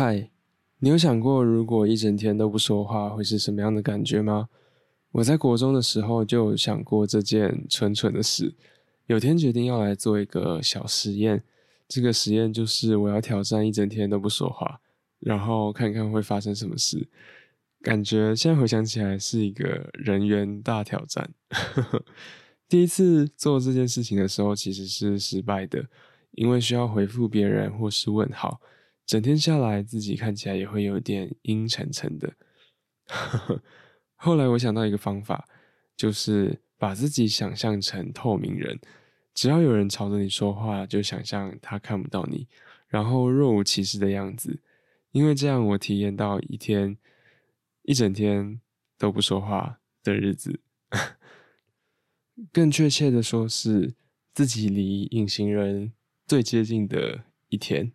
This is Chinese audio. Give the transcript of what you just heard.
嗨，你有想过如果一整天都不说话会是什么样的感觉吗？我在国中的时候就有想过这件蠢蠢的事，有天决定要来做一个小实验。这个实验就是我要挑战一整天都不说话，然后看看会发生什么事。感觉现在回想起来是一个人员大挑战。第一次做这件事情的时候其实是失败的，因为需要回复别人或是问好。整天下来，自己看起来也会有点阴沉沉的。后来我想到一个方法，就是把自己想象成透明人，只要有人朝着你说话，就想象他看不到你，然后若无其事的样子。因为这样，我体验到一天一整天都不说话的日子。更确切的说，是自己离隐形人最接近的一天。